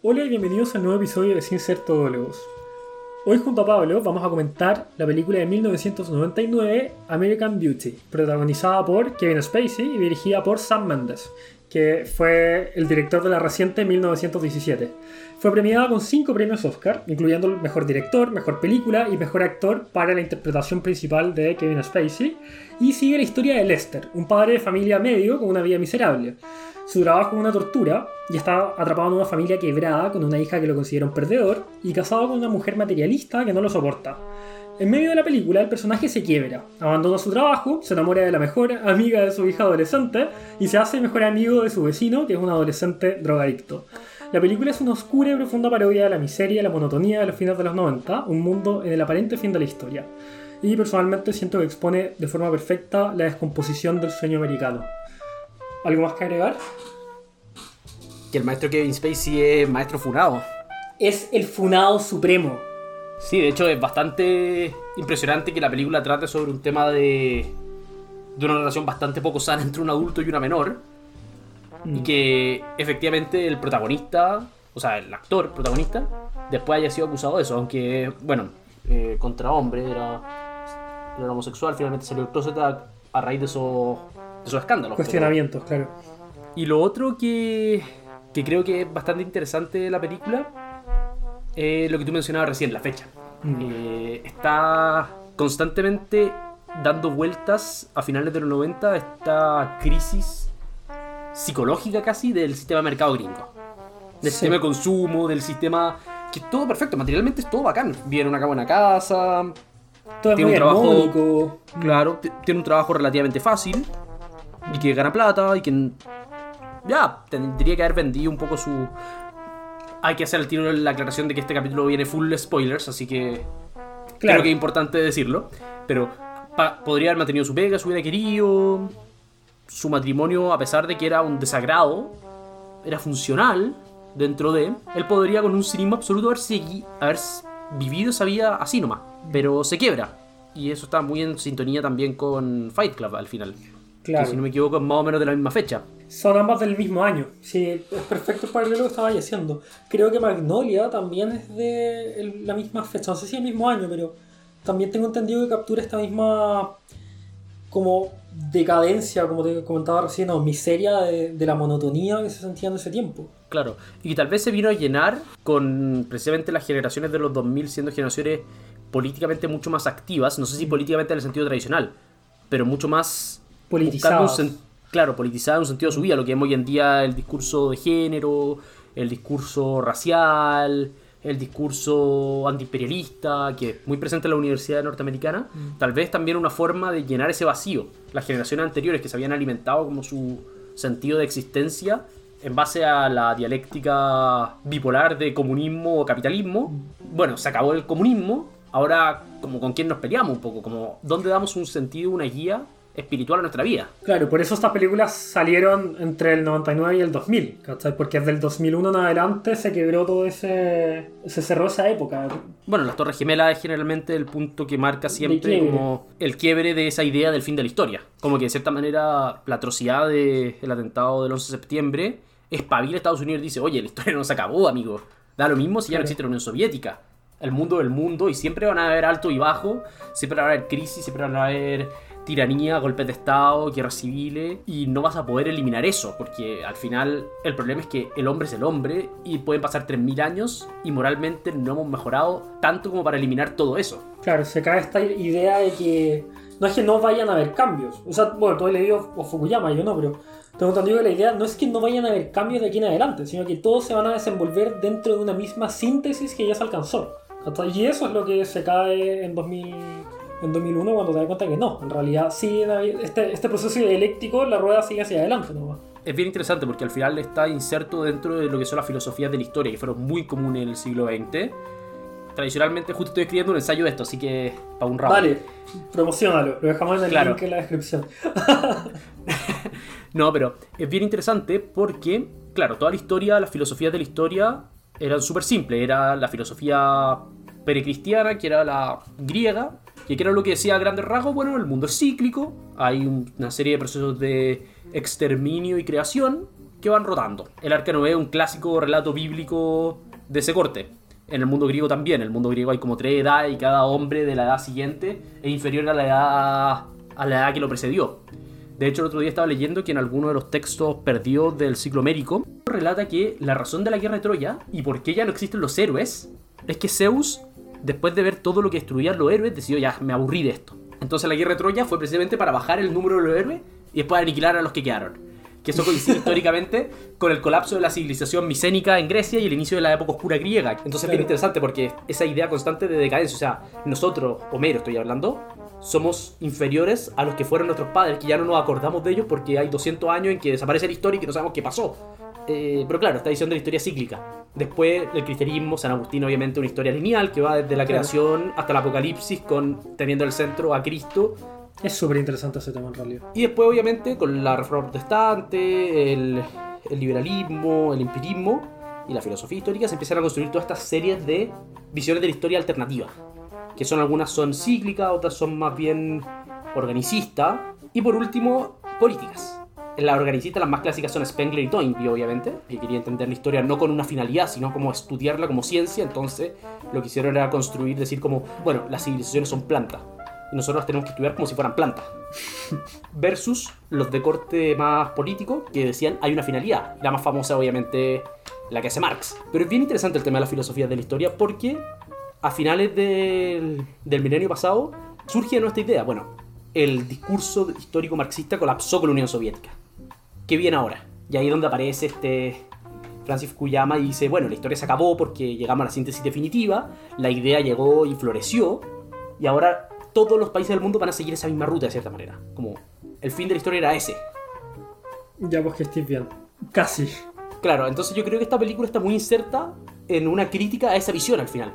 Hola y bienvenidos al nuevo episodio de Sin Ser Todólogos. Hoy junto a Pablo vamos a comentar la película de 1999 American Beauty, protagonizada por Kevin Spacey y dirigida por Sam Mendes, que fue el director de la reciente 1917. Fue premiada con 5 premios Oscar, incluyendo el mejor director, mejor película y mejor actor para la interpretación principal de Kevin Spacey, y sigue la historia de Lester, un padre de familia medio con una vida miserable. Su trabajo es una tortura y está atrapado en una familia quebrada con una hija que lo considera un perdedor y casado con una mujer materialista que no lo soporta. En medio de la película, el personaje se quiebra, abandona su trabajo, se enamora de la mejor amiga de su hija adolescente y se hace mejor amigo de su vecino, que es un adolescente drogadicto. La película es una oscura y profunda parodia de la miseria y la monotonía de los fines de los 90, un mundo en el aparente fin de la historia. Y personalmente siento que expone de forma perfecta la descomposición del sueño americano. ¿Algo más que agregar? Que el maestro Kevin Spacey es maestro funado. Es el funado supremo. Sí, de hecho es bastante impresionante que la película trate sobre un tema de, de una relación bastante poco sana entre un adulto y una menor. Y que efectivamente el protagonista, o sea, el actor protagonista, después haya sido acusado de eso. Aunque, bueno, eh, contra hombre, era, era homosexual, finalmente salió el closet a, a raíz de esos, esos escándalos. Cuestionamientos, claro. Y lo otro que, que creo que es bastante interesante de la película es lo que tú mencionabas recién, la fecha. Eh, está constantemente dando vueltas a finales de los 90 esta crisis psicológica casi del sistema de mercado gringo. Del Sí. sistema de consumo, del sistema... Que es todo perfecto, materialmente es todo bacán. Viene una buena casa, Todo Tiene un trabajo-. Claro, tiene un trabajo relativamente fácil y que gana plata y que ya tendría que haber vendido un poco su. Hay que hacer el tiro la aclaración de que este capítulo viene full spoilers, así que Claro. creo que es importante decirlo. Pero podría haber mantenido su pega, su hubiera querido. Su matrimonio, a pesar de que era un desagrado, era funcional dentro de. Él podría, con un cinismo absoluto, haber, haber vivido esa vida así nomás. Pero se quiebra. Y eso está muy en sintonía también con Fight Club al final. Claro. Que si no me equivoco, es más o menos de la misma fecha. Son ambas del mismo año. Sí, es perfecto el paralelo que estaba haciendo. Creo que Magnolia también es de el- la misma fecha. No sé si el mismo año, pero también tengo entendido que captura esta misma como decadencia, como te comentaba recién, o miseria de, de la monotonía que se sentía en ese tiempo. Claro, y que tal vez se vino a llenar con precisamente las generaciones de los 2000 siendo generaciones políticamente mucho más activas, no sé si políticamente en el sentido tradicional, pero mucho más sen- claro, politizada en un sentido de su vida, lo que vemos hoy en día el discurso de género, el discurso racial, el discurso antiimperialista, que es muy presente en la universidad norteamericana, tal vez también una forma de llenar ese vacío. Las generaciones anteriores que se habían alimentado como su sentido de existencia en base a la dialéctica bipolar de comunismo o capitalismo, bueno, se acabó el comunismo, ahora como con quién nos peleamos un poco, como dónde damos un sentido, una guía espiritual a nuestra vida. Claro, por eso estas películas salieron entre el 99 y el 2000, ¿cachai? Porque desde el 2001 en adelante se quebró todo ese... se cerró esa época. Bueno, las Torres Gemelas es generalmente el punto que marca siempre como el quiebre de esa idea del fin de la historia. Como que de cierta manera la atrocidad del atentado del 11 de septiembre espabila a Estados Unidos y dice, oye, la historia no se acabó, amigo. Da lo mismo si ya no existe la Unión Soviética. El mundo del mundo y siempre van a haber alto y bajo, siempre van a haber crisis, siempre van a haber tiranía, golpes de Estado, guerras civiles y no vas a poder eliminar eso porque al final el problema es que el hombre es el hombre y pueden pasar 3.000 años y moralmente no hemos mejorado tanto como para eliminar todo eso. Claro, se cae esta idea de que no es que no vayan a haber cambios. O sea, bueno, tú has leído a Fukuyama, yo no, pero tengo entendido que la idea no es que no vayan a haber cambios de aquí en adelante, sino que todos se van a desenvolver dentro de una misma síntesis que ya se alcanzó. Y eso es lo que se cae en 2000 en 2001 cuando te das cuenta que no, en realidad sí, este, este proceso dialéctico, la rueda sigue hacia adelante nomás. Es bien interesante porque al final está inserto dentro de lo que son las filosofías de la historia, que fueron muy comunes en el siglo XX. Tradicionalmente, justo estoy escribiendo un ensayo de esto, así que para un rato. Dale, promocionalo, lo dejamos en el Claro. link en la descripción. No, pero es bien interesante porque, claro, toda la historia, las filosofías de la historia eran súper simples. Era la filosofía precristiana, que era la griega, que era lo que decía a grandes rasgos, bueno, el mundo es cíclico, hay un- una serie de procesos de exterminio y creación, que van rotando. El Arca Noé es un clásico relato bíblico de ese corte. En el mundo griego también. En el mundo griego hay como tres edades y cada hombre de la edad siguiente es inferior a la edad, a la edad que lo precedió. De hecho, el otro día estaba leyendo que en alguno de los textos perdidos del ciclo médico relata que la razón de la guerra de Troya y por qué ya no existen los héroes es que Zeus, después de ver todo lo que destruían los héroes, decidió ya, me aburrí de esto. Entonces la guerra de Troya fue precisamente para bajar el número de los héroes y después aniquilar a los que quedaron. Que eso coincide históricamente con el colapso de la civilización micénica en Grecia y el inicio de la época oscura griega. Entonces es bien interesante porque esa idea constante de decadencia, o sea, nosotros, Homero estoy hablando, somos inferiores a los que fueron nuestros padres, que ya no nos acordamos de ellos porque hay 200 años en que desaparece la historia y que no sabemos qué pasó. Eh, pero claro, esta visión de la historia cíclica. Después el cristianismo, San Agustín obviamente una historia lineal que va desde la creación hasta el apocalipsis con teniendo el centro a Cristo. Es súper interesante ese tema en realidad. Y después obviamente con la reforma protestante, el, el liberalismo, el empirismo y la filosofía histórica se empiezan a construir todas estas series de visiones de la historia alternativa. Que son algunas son cíclicas, otras son más bien organicistas. Y por último, políticas las organicistas, las más clásicas son Spengler y Toynbee, obviamente, que quería entender la historia no con una finalidad, sino como estudiarla como ciencia. Entonces, lo que hicieron era construir, decir como, bueno, las civilizaciones son plantas. Y nosotros las tenemos que estudiar como si fueran plantas. Versus los de corte más político, que decían, hay una finalidad. La más famosa, obviamente, la que hace Marx. Pero es bien interesante el tema de la filosofía de la historia, porque a finales del, del milenio pasado surge nuestra idea. Bueno, el discurso histórico marxista colapsó con la Unión Soviética ¿qué viene ahora? Y ahí es donde aparece este Francis Fukuyama y dice, bueno, la historia se acabó porque llegamos a la síntesis definitiva, la idea llegó y floreció, y ahora todos los países del mundo van a seguir esa misma ruta de cierta manera. Como el fin de la historia era ese. Ya pues que estés bien. Casi. Claro, entonces yo creo que esta película está muy inserta en una crítica a esa visión al final.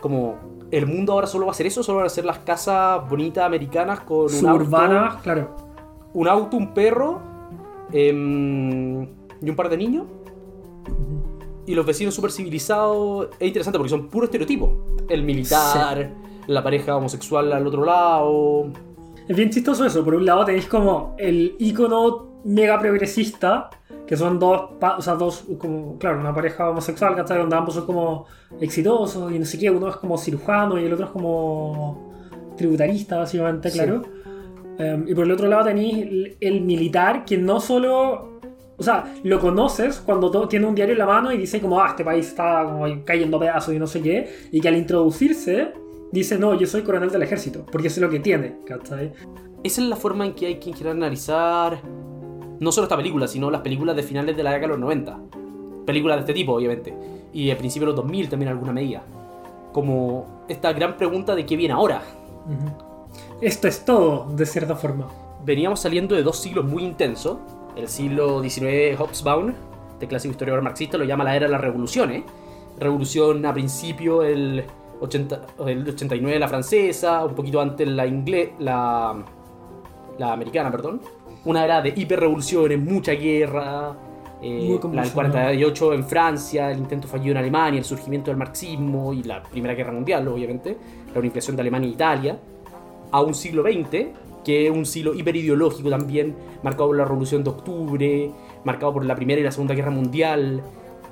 Como el mundo ahora solo va a ser eso, solo van a ser las casas bonitas americanas con un Suburbanas, claro. Un auto, un perro Em, y un par de niños. Y los vecinos súper civilizados. Es interesante porque son puro estereotipo. El militar, la pareja homosexual al otro lado. Es bien chistoso eso. Por un lado tenéis como el icono mega progresista, que son dos, o sea, dos, como, claro, una pareja homosexual, ¿cachai? Donde ambos son como exitosos y no sé qué. Uno es como cirujano y el otro es como tributarista, básicamente, claro. Em, y por el otro lado tenéis el militar que no solo o sea, lo conoces cuando tiene un diario en la mano y dice como, ah, este país está como cayendo pedazos y no sé qué, y que al introducirse dice, no, yo soy coronel del ejército, porque eso es lo que tiene, ¿cachai? Esa es la forma en que hay que analizar no solo esta película, sino las películas de finales de la década de los 90. Películas de este tipo, obviamente. Y a principios de los 2000 también alguna medida. Como esta gran pregunta de qué viene ahora esto es todo, de cierta forma. Veníamos saliendo de dos siglos muy intensos. El siglo XIX, Hobsbawm, de clásico historiador marxista, lo llama la era de las revoluciones. Revolución a principio, el, 80, el 89 la francesa, un poquito antes la inglés, la, la americana, perdón. Una era de hiperrevoluciones, mucha guerra, eh, la del 48 en Francia, el intento fallido en Alemania, el surgimiento del marxismo y la Primera Guerra Mundial, obviamente, la unificación de Alemania e Italia a un siglo XX, que es un siglo hiperideológico también, marcado por la Revolución de Octubre, marcado por la Primera y la Segunda Guerra Mundial,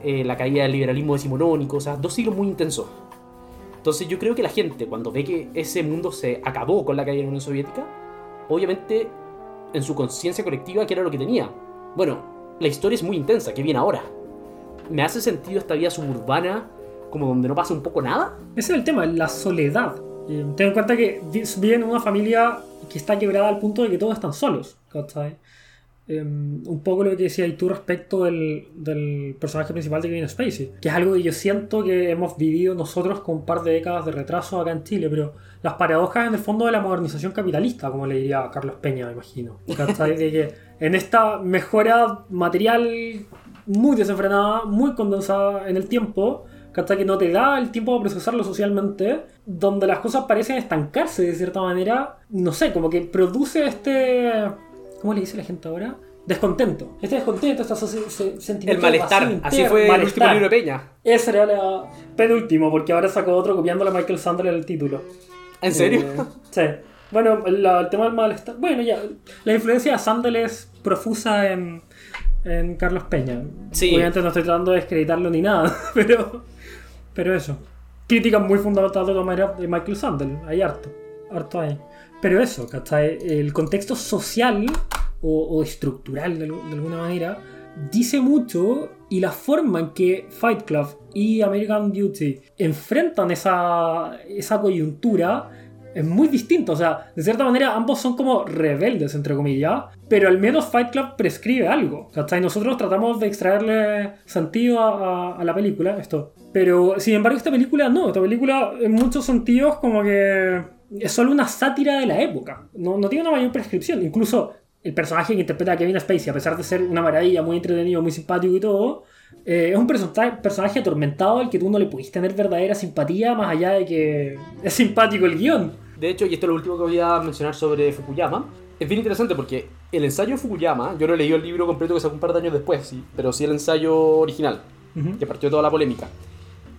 eh, la caída del liberalismo decimonónico, o sea, dos siglos muy intensos. Entonces yo creo que la gente, cuando ve que ese mundo se acabó con la caída de la Unión Soviética, obviamente en su conciencia colectiva, ¿qué era lo que tenía? Bueno, la historia es muy intensa, ¿qué viene ahora? ¿Me hace sentido esta vida suburbana como donde no pasa un poco nada? Ese es el tema, la soledad. ten en cuenta que viven en una familia que está quebrada al punto de que todos están solos. Em, un poco lo que decías tú respecto del, personaje principal de Kevin Spacey, que es algo que yo siento que hemos vivido nosotros con un par de décadas de retraso acá en Chile, pero las paradojas en el fondo de la modernización capitalista, como le diría Carlos Peña, me imagino. De que en esta mejora material muy desenfrenada, muy condensada en el tiempo, hasta que no te da el tiempo de procesarlo socialmente, donde las cosas parecen estancarse de cierta manera, no sé, como que produce este... ¿Cómo le dice la gente ahora? Descontento. Este descontento, este sentimiento El malestar. Así fue el último libro de Peña. Ese era el penúltimo, porque ahora sacó otro copiándole a Michael Sandler el título. ¿En serio? Eh, sí. Bueno, la- el tema del malestar. Bueno, ya. La influencia de Sandel es profusa en, en Carlos Peña. Sí. Obviamente no estoy tratando de descreditarlo ni nada, pero. Pero eso. Crítica muy fundamental de todas maneras de Michael Sandel. Hay harto. Harto ahí. Pero eso, ¿cachai? El contexto social o, o estructural de, al- de alguna manera dice mucho y la forma en que Fight Club y American Beauty enfrentan esa, esa coyuntura es muy distinto. O sea, de cierta manera ambos son como rebeldes, entre comillas, pero al menos Fight Club prescribe algo. ¿cachai? Nosotros tratamos de extraerle sentido a, a- a la película, esto. Pero sin embargo, esta película no. Esta película, en muchos sentidos, como que es solo una sátira de la época. No, no tiene una mayor prescripción. Incluso el personaje que interpreta a Kevin Spacey, a pesar de ser una maravilla, muy entretenido, muy simpático y todo, eh, es un persona- personaje atormentado al que tú no le pudiste tener verdadera simpatía, más allá de que es simpático el guion. De hecho, y esto es lo último que voy a mencionar sobre Fukuyama, es bien interesante porque el ensayo de Fukuyama, yo no he leído el libro completo que sacó un par de años después, sí, pero sí el ensayo original, Ujú. que partió toda la polémica.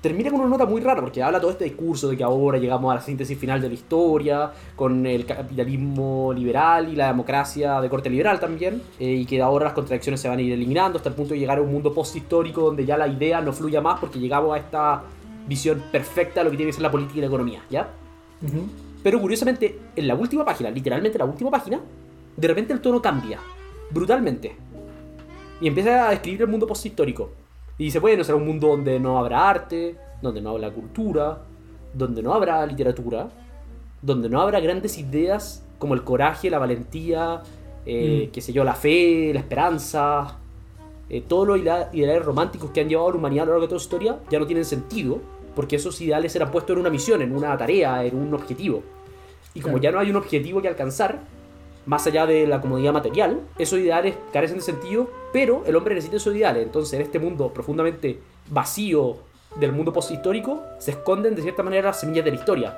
Termina con una nota muy rara porque habla todo este discurso de que ahora llegamos a la síntesis final de la historia, con el capitalismo liberal y la democracia de corte liberal también, eh, y que ahora las contradicciones se van a ir eliminando hasta el punto de llegar a un mundo post-histórico donde ya la idea no fluya más porque llegamos a esta visión perfecta de lo que tiene que ser la política y la economía, ¿ya? Ujú. Pero curiosamente, en la última página, literalmente la última página, de repente el tono cambia, brutalmente. Y empieza a describir el mundo posthistórico. Y dice, bueno, será un mundo donde no habrá arte, donde no habrá cultura, donde no habrá literatura, donde no habrá grandes ideas como el coraje, la valentía, eh, Mm. qué sé yo, la fe, la esperanza, eh, todos los ideales románticos que han llevado a la humanidad a lo largo de toda su historia ya no tienen sentido, porque esos ideales eran puestos en una misión, en una tarea, en un objetivo. Y como Claro. ya no hay un objetivo que alcanzar, más allá de la comodidad material, esos ideales carecen de sentido, pero el hombre necesita esos ideales. Entonces, en este mundo profundamente vacío del mundo posthistórico, se esconden de cierta manera las semillas de la historia.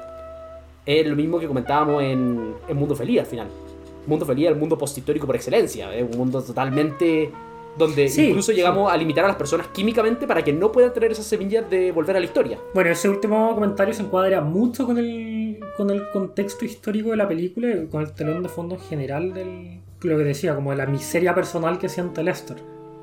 Es lo mismo que comentábamos en, en Mundo Feliz al final. Mundo Feliz es el mundo posthistórico por excelencia, es un mundo totalmente donde Sí, incluso sí. llegamos a limitar a las personas químicamente para que no puedan tener esas semillas de volver a la historia. Bueno, ese último comentario se encuadra mucho con el, con el contexto histórico de la película y con el telón de fondo general del. Lo que decía, como de la miseria personal que siente Lester.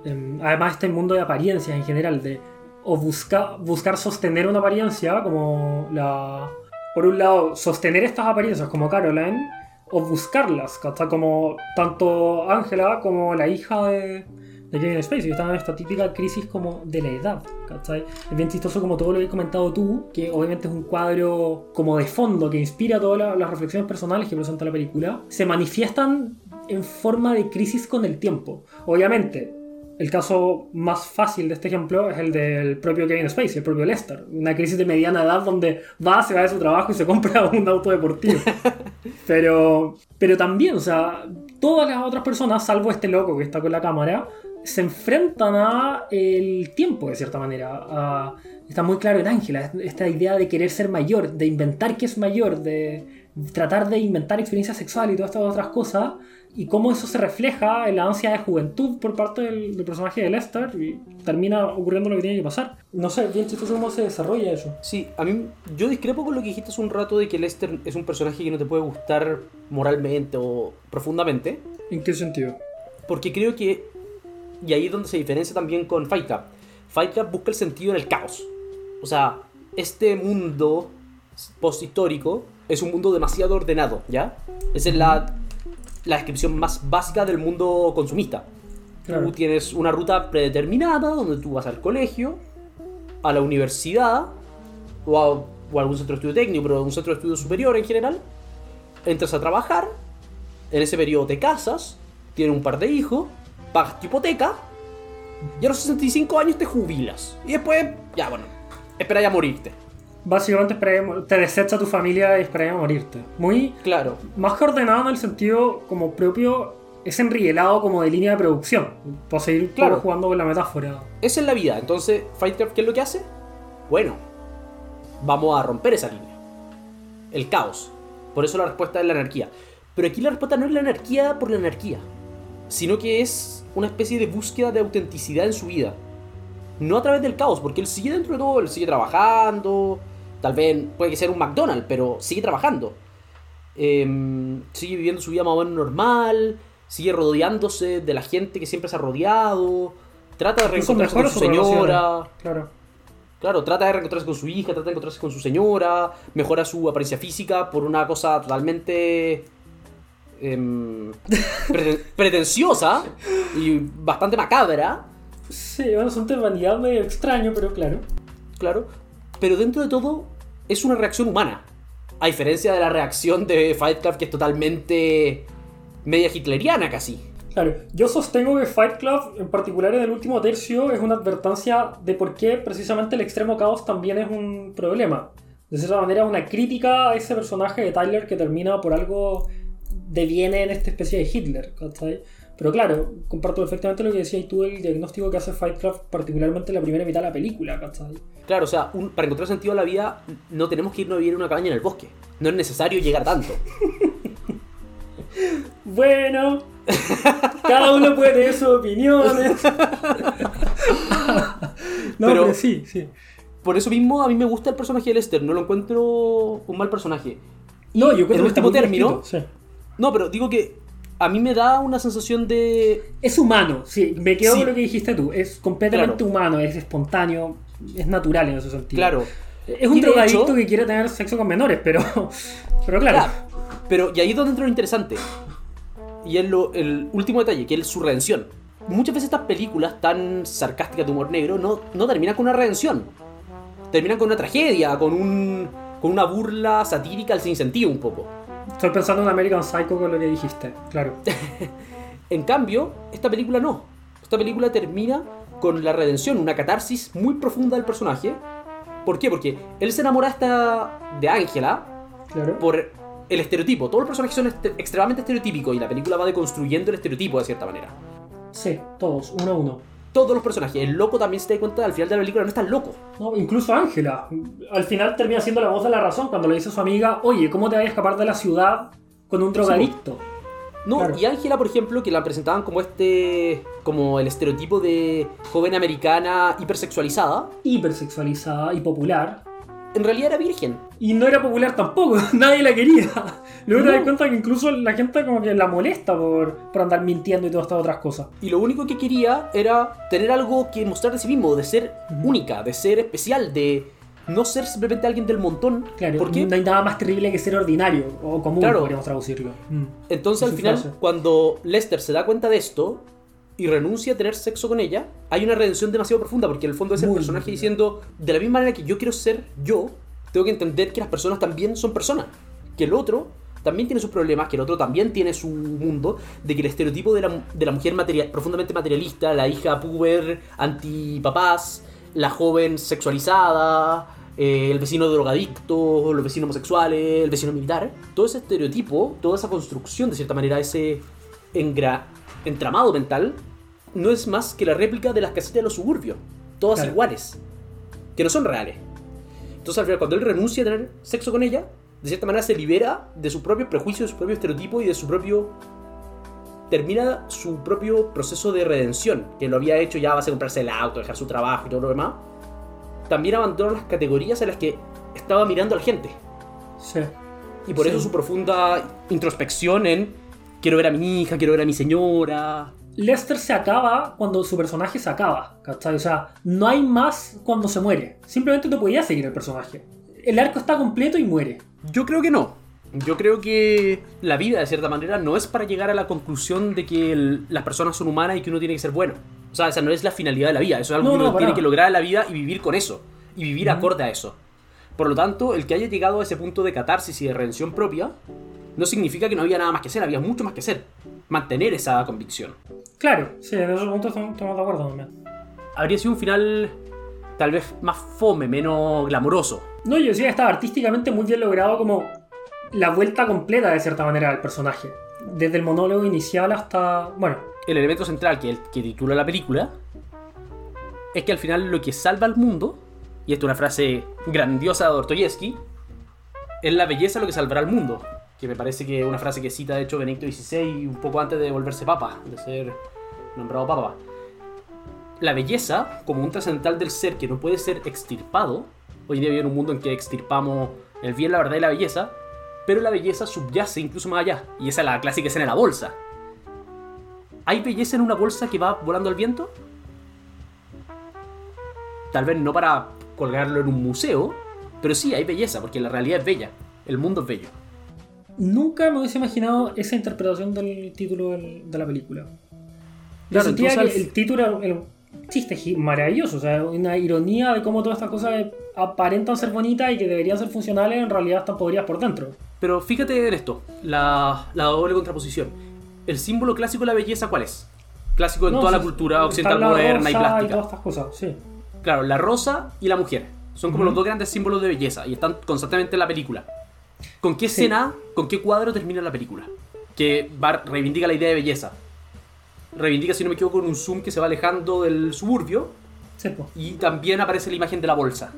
Em, Además, este mundo de apariencias en general, de o busca, buscar sostener una apariencia, como la. Por un lado, sostener estas apariencias como Caroline, o buscarlas, ¿cachai? Como tanto Angela como la hija de, de Kevin Spacey, están en esta típica crisis como de la edad, ¿cachai? Es bien chistoso como todo lo que has comentado tú, que obviamente es un cuadro como de fondo que inspira todas la- las reflexiones personales que presenta la película, se manifiestan en forma de crisis con el tiempo. Obviamente, el caso más fácil de este ejemplo es el del propio Kevin Spacey, el propio Lester. Una crisis de mediana edad donde va, se va de su trabajo y se compra un auto deportivo. Pero, pero también, o sea, todas las otras personas, salvo este loco que está con la cámara, se enfrentan a el tiempo de cierta manera. A- está muy claro en Ángela, esta idea de querer ser mayor, de inventar que es mayor, de tratar de inventar experiencias sexuales y todas estas otras cosas, y cómo eso se refleja en la ansia de juventud por parte del, del personaje de Lester, y termina ocurriendo lo que tiene que pasar. No sé, bien chistoso cómo se desarrolla eso. Sí, a mí yo discrepo con lo que dijiste hace un rato de que Lester es un personaje que no te puede gustar moralmente o profundamente, ¿En qué sentido? porque creo que, y ahí es donde se diferencia también con Fight Club, Fight Club busca el sentido en el caos. O sea, este mundo posthistórico es un mundo demasiado ordenado, ¿ya? Esa es la, la descripción más básica del mundo consumista. Claro. Tú tienes una ruta predeterminada donde tú vas al colegio, a la universidad o a, o a algún centro de estudio técnico, pero a un centro de estudio superior en general. Entras a trabajar, en ese periodo te casas, tienes un par de hijos, pagas tu hipoteca y a los 65 años te jubilas. Y después, ya bueno, esperáis a morirte. Básicamente te desecha tu familia y esperáis a morirte. Muy Claro, más que ordenado en el sentido como propio, es enrielado como de línea de producción. Para seguir Claro. jugando con la metáfora. esa es la vida. Entonces, Fight Club, ¿qué es lo que hace? Bueno, vamos a romper esa línea. El caos. Por eso la respuesta es la anarquía. Pero aquí la respuesta no es la anarquía por la anarquía, sino que es una especie de búsqueda de autenticidad en su vida. No a través del caos, porque él sigue dentro de todo, él sigue trabajando, tal vez puede que sea un McDonald's, pero sigue trabajando. em, sigue viviendo su vida más o menos normal, sigue rodeándose de la gente que siempre se ha rodeado, trata de reencontrarse con su señora, Claro. claro, trata de reencontrarse con su hija, trata de encontrarse con su señora, mejora su apariencia física por una cosa totalmente em, preten- pretenciosa y bastante macabra, Sí, bueno, es un tema extraño, pero claro. claro, pero dentro de todo es una reacción humana. A diferencia de la reacción de Fight Club, que es totalmente media hitleriana casi. Claro, yo sostengo que Fight Club, en particular en el último tercio, es una advertencia de por qué precisamente el extremo caos también es un problema. De cierta manera, una crítica a ese personaje de Tyler que termina por algo deviene en esta especie de Hitler, ¿cachai? Pero claro, comparto perfectamente lo que decías tú del diagnóstico que hace Fight Club, particularmente en la primera mitad de la película, ¿cachai? Claro, o sea, un- para encontrar sentido a la vida no tenemos que irnos a vivir en una cabaña en el bosque. No es necesario llegar tanto. Bueno, cada uno puede tener sus opiniones. no, Pero- pero sí, sí. Por eso mismo a mí me gusta el personaje de Lester, no lo encuentro un mal personaje. No, yo creo en que último término, sí. No, pero digo que a mí me da una sensación de... Es humano, sí, me quedo Sí. con lo que dijiste tú. Es completamente Claro. humano, es espontáneo, es natural en ese sentido. Claro, Es un drogadicto hecho- que quiere tener sexo con menores, pero. Pero claro. Claro. Pero, y ahí es donde entra lo interesante. Y es lo, el último detalle, que es su redención. Muchas veces estas películas tan sarcásticas de humor negro no, no terminan con una redención. Terminan con una tragedia, con un con una burla satírica al sinsentido un poco. Estoy pensando en American Psycho con lo que dijiste, claro. En cambio, esta película no. Esta película termina con la redención, una catarsis muy profunda del personaje. ¿Por qué? Porque él se enamora esta de Ángela claro. por el estereotipo. Todos los personajes son extremadamente estereotípicos y la película va deconstruyendo el estereotipo de cierta manera. Sí, todos, uno a uno. Todos los personajes. El loco también se da cuenta al final de la película no es tan loco. No, incluso Ángela. Al final termina siendo la voz de la razón cuando le dice a su amiga, oye, ¿cómo te vas a escapar de la ciudad con un drogadicto? No, Claro. y Ángela, por ejemplo, que la presentaban como este. como el estereotipo de joven americana hipersexualizada, Hipersexualizada y popular. En realidad era virgen. Y no era popular tampoco, nadie la quería. Luego te No. das cuenta que incluso la gente como que la molesta por, por andar mintiendo y todas estas otras cosas. Y lo único que quería era tener algo que mostrar de sí mismo, de ser única, de ser especial, de no ser simplemente alguien del montón. Claro, ¿Por qué? no hay nada más terrible que ser ordinario o común, Claro. podríamos traducirlo. Mm. Entonces Es al final, frase. cuando Lester se da cuenta de esto y renuncia a tener sexo con ella, hay una redención demasiado profunda, porque en el fondo es el Muy personaje profunda. diciendo, de la misma manera que yo quiero ser yo, tengo que entender que las personas también son personas, que el otro también tiene sus problemas, que el otro también tiene su mundo, de que el estereotipo de la, de la mujer materia- profundamente materialista, la hija puber, antipapás, la joven sexualizada, eh, el vecino drogadicto, los vecinos homosexuales, el vecino militar, todo ese estereotipo, toda esa construcción, de cierta manera, ese engra- entramado mental, no es más que la réplica de las casetas de los suburbios, todas Claro. iguales, que no son reales. Entonces, al final, cuando él renuncia a tener sexo con ella, de cierta manera se libera de su propio prejuicio, de su propio estereotipo y de su propio. termina su propio proceso de redención, que lo había hecho ya a base de comprarse el auto, dejar su trabajo y todo lo demás. También abandonó las categorías en las que estaba mirando a la gente. Sí. Y por Sí. eso su profunda introspección en quiero ver a mi hija, quiero ver a mi señora. Lester se acaba cuando su personaje se acaba, ¿cachai? O sea, no hay más cuando se muere. Simplemente no podía seguir el personaje. El arco está completo y muere. Yo creo que no. Yo creo que la vida, de cierta manera, no es para llegar a la conclusión de que el- las personas son humanas y que uno tiene que ser bueno. O sea, esa no es la finalidad de la vida. Eso es algo No, que uno no, tiene que lograr en la vida y vivir con eso. Y vivir acorde a eso. Por lo tanto, el que haya llegado a ese punto de catarsis y de redención propia, no significa que no había nada más que hacer, había mucho más que hacer. Mantener esa convicción. Claro, sí, en esos puntos estamos de acuerdo también. Habría sido un final tal vez más fome, menos glamoroso. No, yo decía estaba artísticamente muy bien logrado como la vuelta completa de cierta manera del personaje. Desde el monólogo inicial hasta... Bueno, el elemento central que, que titula la película es que al final lo que salva al mundo, y esto es una frase grandiosa de Dostoyevsky, es la belleza lo que salvará al mundo. Que me parece que es una frase que cita de hecho Benedicto XVI un poco antes de volverse papa, de ser nombrado papa. La belleza, como un trascendental del ser que no puede ser extirpado, hoy en día vive en un mundo en que extirpamos el bien, la verdad y la belleza, pero la belleza subyace incluso más allá. Y esa es la clásica escena de la bolsa. ¿Hay belleza en una bolsa que va volando al viento? Tal vez no para colgarlo en un museo, pero sí hay belleza, porque la realidad es bella. El mundo es bello. Nunca me hubiese imaginado esa interpretación del título del- de la película. Yo Claro, sentía entonces que el título era un chiste maravilloso, o sea, una ironía de cómo todas estas cosas aparentan ser bonitas y que deberían ser funcionales, en realidad están podridas por dentro. Pero fíjate en esto, la, la doble contraposición. ¿El símbolo clásico de la belleza cuál es? Clásico en No, toda la sí, cultura occidental la moderna y plástica. todas estas cosas, sí. Claro, la rosa y la mujer. Son como Ujú. los dos grandes símbolos de belleza y están constantemente en la película. ¿Con qué Sí. escena, con qué cuadro termina la película? Que va, reivindica la idea de belleza. Reivindica, si no me equivoco, con un zoom que se va alejando del suburbio Sí, y también aparece la imagen de la bolsa.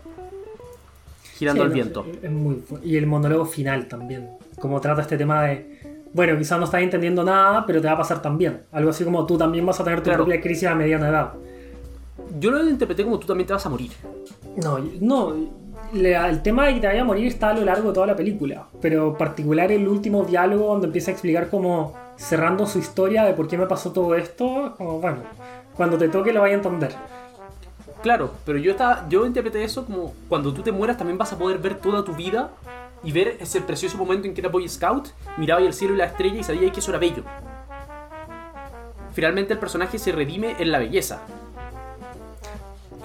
Girando Sí, al no, viento. es- muy y el monólogo final también. Como trata este tema de. Bueno, quizás no estás entendiendo nada, pero te va a pasar también. Algo así como tú también vas a tener tu Claro. propia crisis a mediana edad. Yo lo interpreté como tú también te vas a morir. No, no. El tema de que te vaya a morir está a lo largo de toda la película. Pero en particular el último diálogo donde empieza a explicar como cerrando su historia de por qué me pasó todo esto. es Como, bueno, cuando te toque lo vaya a entender. Claro, pero yo estaba, yo interpreté eso como cuando tú te mueras también vas a poder ver toda tu vida y ver ese precioso momento en que era Boy Scout, miraba el cielo y la estrella y sabía que eso era bello. Finalmente el personaje se redime en la belleza.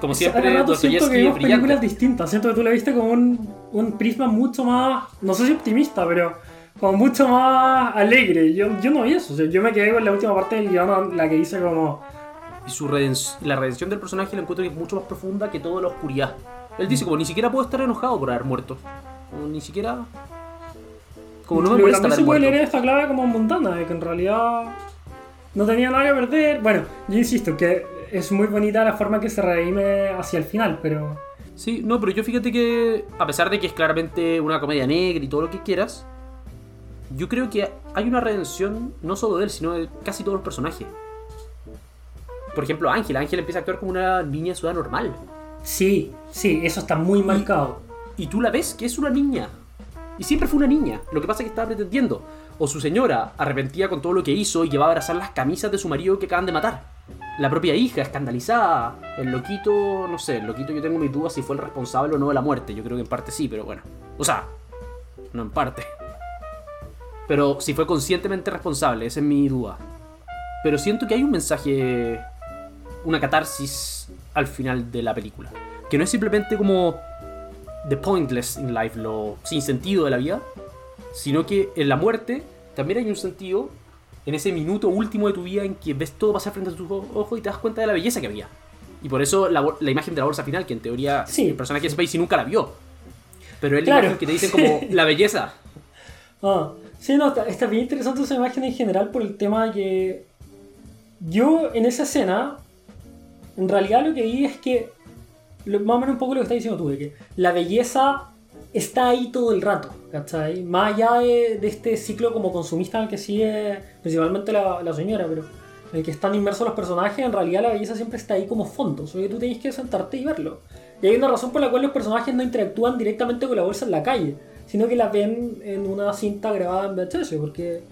Como siempre, rato siento que vimos películas distintas. Siento que tú la viste como un, un prisma mucho más, no sé si optimista, pero como mucho más alegre. Yo, yo no vi eso. o sea, yo me quedé con la última parte del guion, la que dice como... Y su redenc- la redención del personaje la encuentro que es mucho más profunda que toda la oscuridad. Él dice como ni siquiera puedo estar enojado por haber muerto. Como, ni siquiera... Como no me molesta también se puede leer esta clave como mundana, de que en realidad no tenía nada que perder. Bueno, yo insisto que es muy bonita la forma que se redime hacia el final, pero... Sí, no, pero yo fíjate que, a pesar de que es claramente una comedia negra y todo lo que quieras, yo creo que hay una redención no solo de él, sino de casi todos los personajes. Por ejemplo, Ángela. Ángela empieza a actuar como una niña de normal. Sí, sí, eso está muy marcado. Y tú la ves que es una niña. Y siempre fue una niña. Lo que pasa es que estaba pretendiendo. O su señora, arrepentida con todo lo que hizo y que va a abrazar las camisas de su marido que acaban de matar. La propia hija, escandalizada. El loquito, no sé, el loquito yo tengo mis dudas si fue el responsable o no de la muerte. Yo creo que en parte sí, pero bueno. O sea, no en parte. Pero si fue conscientemente responsable, esa es mi duda. Pero siento que hay un mensaje, una catarsis al final de la película. Que no es simplemente como the pointless in life, lo sin sentido de la vida, sino que en la muerte también hay un sentido en ese minuto último de tu vida en que ves todo pasar frente a tus ojos y te das cuenta de la belleza que había. Y por eso la, imagen de la bolsa final, que en teoría Sí. el personaje de Spacey nunca la vio. Pero es la Claro. imagen que te dicen como la belleza. Ah, sí, no, está, está bien interesante esa imagen en general por el tema de que yo en esa escena, en realidad lo que vi es que, más o menos un poco lo que estás diciendo tú, de que la belleza está ahí todo el rato, ¿cachai? Más allá de, de este ciclo como consumista en el que sigue principalmente la, la señora, pero en el que están inmersos los personajes, en realidad la belleza siempre está ahí como fondo, solo que tú tienes que sentarte y verlo. Y hay una razón por la cual los personajes no interactúan directamente con la bolsa en la calle, sino que la ven en una cinta grabada en VHS, porque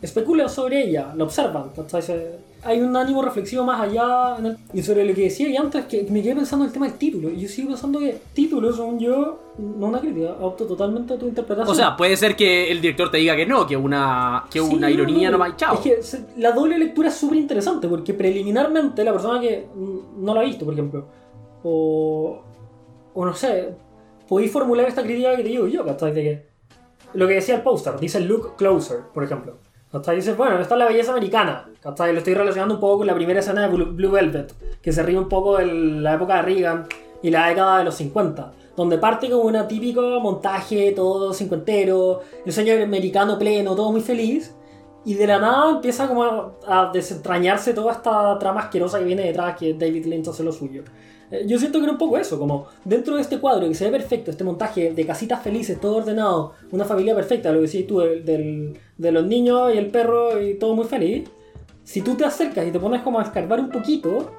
especulan sobre ella, la observan, ¿cachai? Hay un ánimo reflexivo más allá. en el- Y sobre lo que decía y antes, que me quedé pensando en el tema del título. Y yo sigo pensando que título, según yo, no una crítica, auto totalmente a tu interpretación. O sea, puede ser que el director te diga que no, que una, que Sí, una ironía no, más chao. Es que se- la doble lectura es súper interesante porque preliminarmente la persona que no la ha visto, por ejemplo, o, o no sé, podéis formular esta crítica que te digo yo, ¿cachai? De que lo que decía el póster, dice look closer, por ejemplo. ¿Cachai? Dice, bueno, esta es la belleza americana, ¿cachai? Lo estoy relacionando un poco con la primera escena de Blue Velvet, que se ríe un poco de la época de Reagan y la década de los 50, donde parte como un típico montaje, todo cincuentero, el sueño americano pleno, todo muy feliz, y de la nada empieza como a desentrañarse toda esta trama asquerosa que viene detrás, que David Lynch hace lo suyo. Eh, Yo siento que era un poco eso, como dentro de este cuadro que se ve perfecto, este montaje de casitas felices, todo ordenado, una familia perfecta, lo que decís tú, del, del- de los niños y el perro y todo muy feliz. Si tú te acercas y te pones como a escarbar un poquito,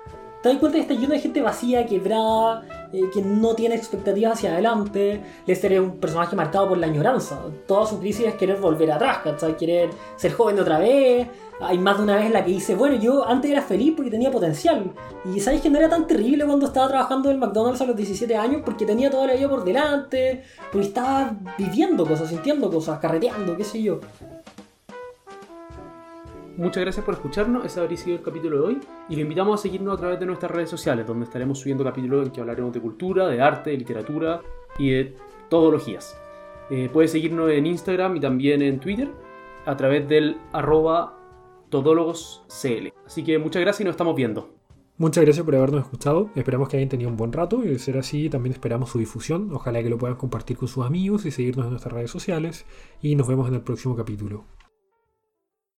te das cuenta que está lleno de gente vacía, quebrada, eh, que no tiene expectativas hacia adelante. Lester es un personaje marcado por la añoranza. Toda su crisis es querer volver atrás. Querer ser joven otra vez. Hay más de una vez en la que dice, bueno, yo antes era feliz porque tenía potencial. Y sabes que no era tan terrible cuando estaba trabajando en McDonald's a los 17 años porque tenía toda la vida por delante, porque estaba viviendo cosas, sintiendo cosas, carreteando, qué sé yo. Muchas gracias por escucharnos, ese habría sido el capítulo de hoy y lo invitamos a seguirnos a través de nuestras redes sociales donde estaremos subiendo capítulos en que hablaremos de cultura, de arte, de literatura y de todologías. Eh, puedes seguirnos en Instagram y también en Twitter a través del arroba todólogoscl. Así que muchas gracias y nos estamos viendo. Muchas gracias por habernos escuchado. Esperamos que hayan tenido un buen rato y de ser así también esperamos su difusión. Ojalá que lo puedan compartir con sus amigos y seguirnos en nuestras redes sociales. Y nos vemos en el próximo capítulo.